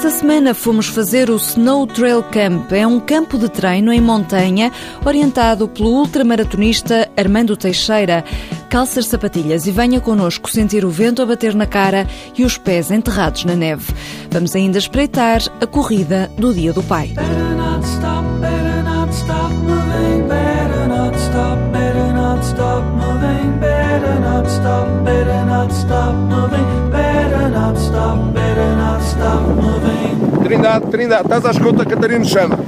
Esta semana fomos fazer o Snow Trail Camp. É um campo de treino em montanha orientado pelo ultramaratonista Armando Teixeira. Calças sapatilhas e venha connosco sentir o vento a bater na cara e os pés enterrados na neve. Vamos ainda espreitar a corrida do Dia do Pai. Trindade, Trindade, estás à escuta, Catarino chama.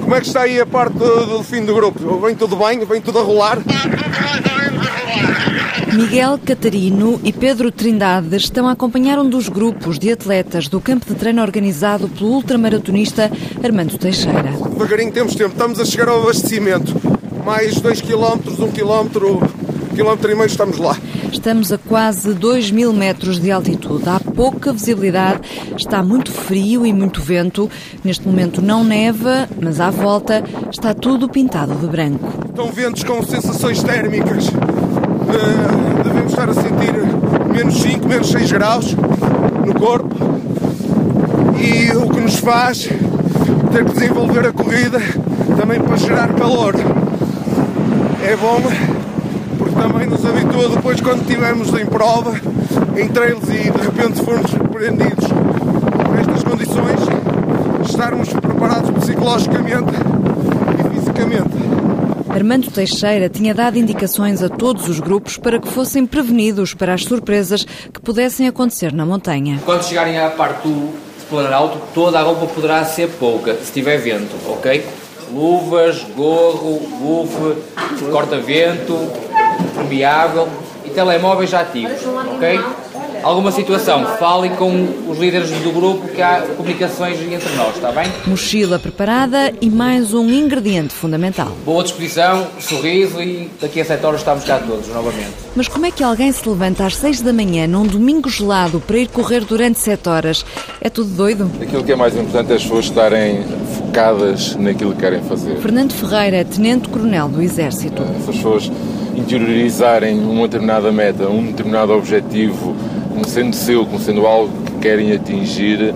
Como é que está aí a parte do, do fim do grupo? Vem tudo bem? Vem tudo a rolar? Miguel Catarino e Pedro Trindade estão a acompanhar um dos grupos de atletas do campo de treino organizado pelo ultramaratonista Armando Teixeira. Devagarinho temos tempo, estamos a chegar ao abastecimento. Mais 2 km, 1 km, 1 km e meio estamos lá. Estamos a quase 2 mil metros de altitude. Há pouca visibilidade, está muito frio e muito vento. Neste momento não neva, mas à volta está tudo pintado de branco. Estão ventos com sensações térmicas. Uh, devemos estar a sentir menos 5, menos 6 graus no corpo. E o que nos faz ter que desenvolver a corrida também para gerar calor. É bom porque também nos habitua depois quando estivermos em prova, em trails e de repente formos surpreendidos por estas condições, estarmos preparados psicologicamente e fisicamente. Armando Teixeira tinha dado indicações a todos os grupos para que fossem prevenidos para as surpresas que pudessem acontecer na montanha. Quando chegarem à parte do Planalto, toda a roupa poderá ser pouca, se tiver vento, ok? Luvas, gorro, bufe, corta-vento, permeável e telemóveis ativos, ok? Alguma situação, falem com os líderes do grupo que há comunicações entre nós, está bem? Mochila preparada e mais um ingrediente fundamental. Boa disposição, sorriso e daqui a 7 horas estamos cá todos novamente. Mas como é que alguém se levanta às 6 da manhã num domingo gelado para ir correr durante 7 horas? É tudo doido? Aquilo que é mais importante é as pessoas estarem focadas naquilo que querem fazer. Fernando Ferreira, Tenente-Coronel do Exército. Se as pessoas interiorizarem uma determinada meta, um determinado objetivo, como sendo seu, como sendo algo que querem atingir,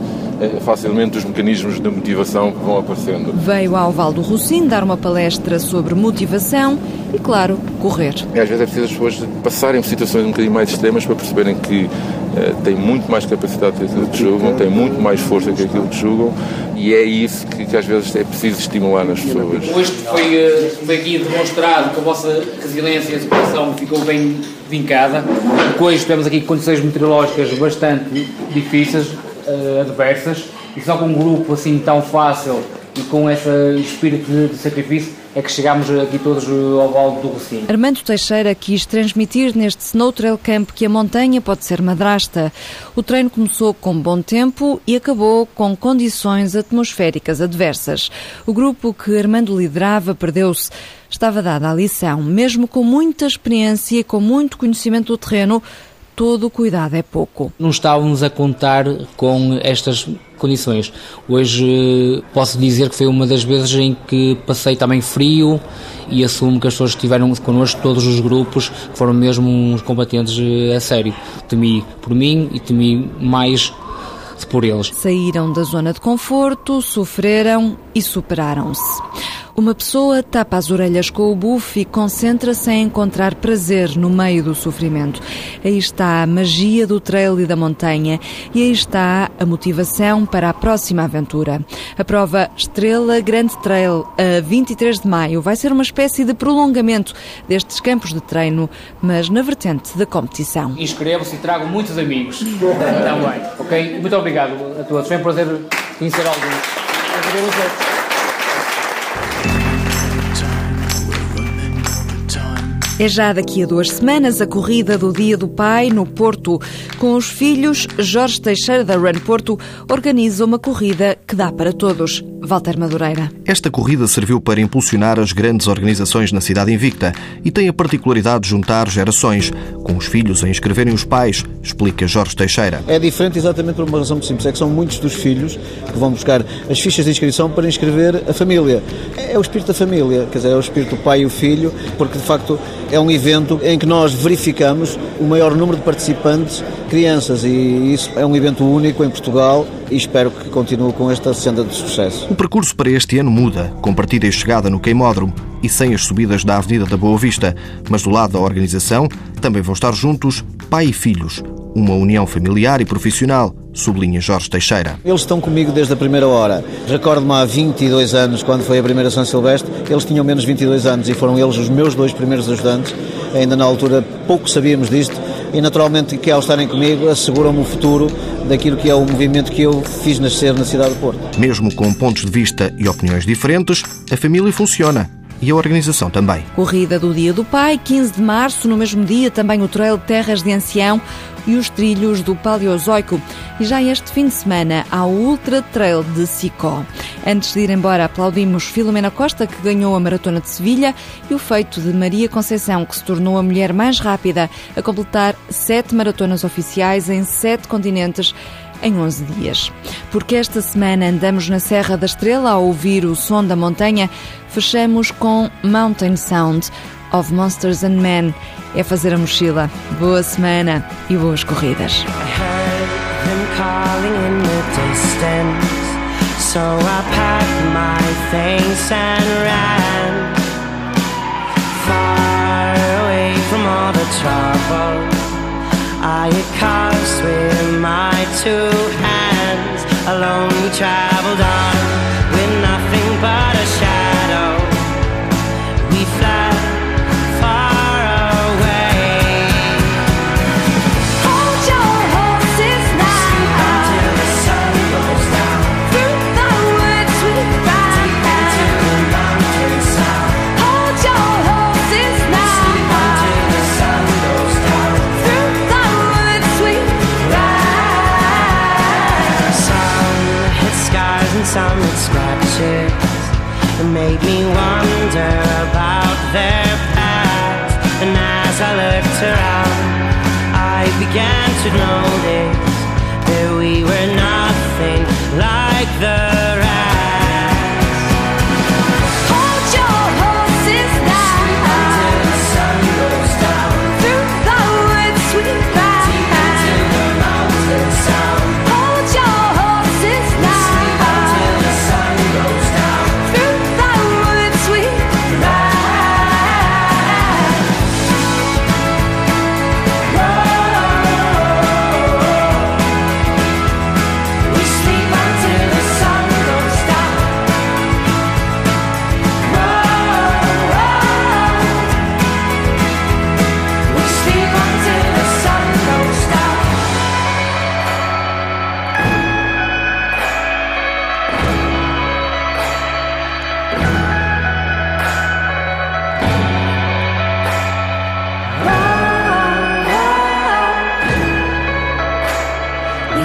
facilmente os mecanismos de motivação vão aparecendo. Veio ao Val do Rocim dar uma palestra sobre motivação e, claro, correr. E às vezes é preciso as pessoas passarem por situações um bocadinho mais extremas para perceberem que uh, têm muito mais capacidade que aquilo que julgam, têm muito mais força que aquilo que julgam e é isso que, que às vezes é preciso estimular nas pessoas. Hoje foi, foi aqui demonstrado que a vossa resiliência e a superação ficou bem vincada. Depois tivemos aqui condições meteorológicas bastante difíceis, uh, adversas, e só com um grupo assim tão fácil e com esse espírito de, de sacrifício é que chegámos aqui todos ao Vale do Rocinho. Armando Teixeira quis transmitir neste Snow Trail Camp que a montanha pode ser madrasta. O treino começou com bom tempo e acabou com condições atmosféricas adversas. O grupo que Armando liderava perdeu-se. Estava dada a lição, mesmo com muita experiência e com muito conhecimento do terreno, todo o cuidado é pouco. Não estávamos a contar com estas condições. Hoje posso dizer que foi uma das vezes em que passei também frio e assumo que as pessoas estiveram connosco, todos os grupos, foram mesmo uns combatentes a sério. Temi por mim e temi mais por eles. Saíram da zona de conforto, sofreram e superaram-se. Uma pessoa tapa as orelhas com o bufe e concentra-se em encontrar prazer no meio do sofrimento. Aí está a magia do trail e da montanha e aí está a motivação para a próxima aventura. A prova Estrela Grande Trail, a 23 de maio, vai ser uma espécie de prolongamento destes campos de treino, mas na vertente da competição. Inscrevam-se e tragam muitos amigos também, ok? Muito obrigado a todos. Foi um prazer conhecer alguns. É já daqui a duas semanas a corrida do Dia do Pai no Porto. Com os filhos, Jorge Teixeira da Run Porto organiza uma corrida que dá para todos. Walter Madureira. Esta corrida serviu para impulsionar as grandes organizações na cidade invicta e tem a particularidade de juntar gerações, com os filhos a inscreverem os pais, explica Jorge Teixeira. É diferente exatamente por uma razão muito simples, é que são muitos dos filhos que vão buscar as fichas de inscrição para inscrever a família. É o espírito da família, quer dizer, é o espírito do pai e o filho, porque de facto é um evento em que nós verificamos o maior número de participantes crianças e isso é um evento único em Portugal e espero que continue com esta senda de sucesso. O percurso para este ano muda, com partida e chegada no Queimódromo e sem as subidas da Avenida da Boa Vista, mas do lado da organização também vão estar juntos pai e filhos, uma união familiar e profissional, sublinha Jorge Teixeira. Eles estão comigo desde a primeira hora. Recordo-me há 22 anos, quando foi a primeira São Silvestre, eles tinham menos 22 anos e foram eles os meus dois primeiros ajudantes. Ainda na altura pouco sabíamos disto e naturalmente que ao estarem comigo asseguram-me o futuro daquilo que é o movimento que eu fiz nascer na cidade de Porto. Mesmo com pontos de vista e opiniões diferentes, a família funciona e a organização também. Corrida do Dia do Pai, 15 de março, no mesmo dia também o Trail Terras de Ancião e os trilhos do Paleozoico. E já este fim de semana há o Ultra Trail de Sicó. Antes de ir embora, aplaudimos Filomena Costa, que ganhou a Maratona de Sevilha, e o feito de Maria Conceição, que se tornou a mulher mais rápida a completar sete maratonas oficiais em sete continentes em 11 dias. Porque esta semana andamos na Serra da Estrela a ouvir o som da montanha, fechamos com Mountain Sound of Monsters and Men. É fazer a mochila. Boa semana e boas corridas. Trouble I caused with my two hands. Alone traveled on some hit scratches. It made me wonder about their past. And as I looked around, I began to notice that we were nothing like the rest.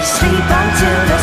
sleep until